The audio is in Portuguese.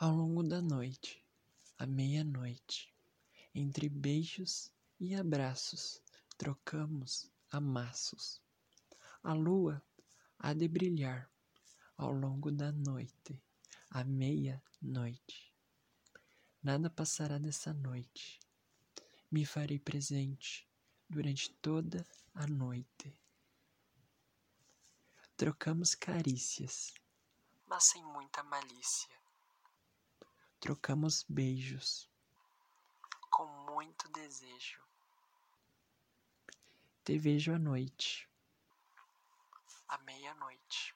Ao longo da noite, à meia-noite, entre beijos e abraços, trocamos amassos. A lua há de brilhar ao longo da noite, à meia-noite. Nada passará dessa noite. Me farei presente durante toda a noite. Trocamos carícias, mas sem muita malícia. Trocamos beijos com muito desejo. Te vejo à noite, à meia-noite.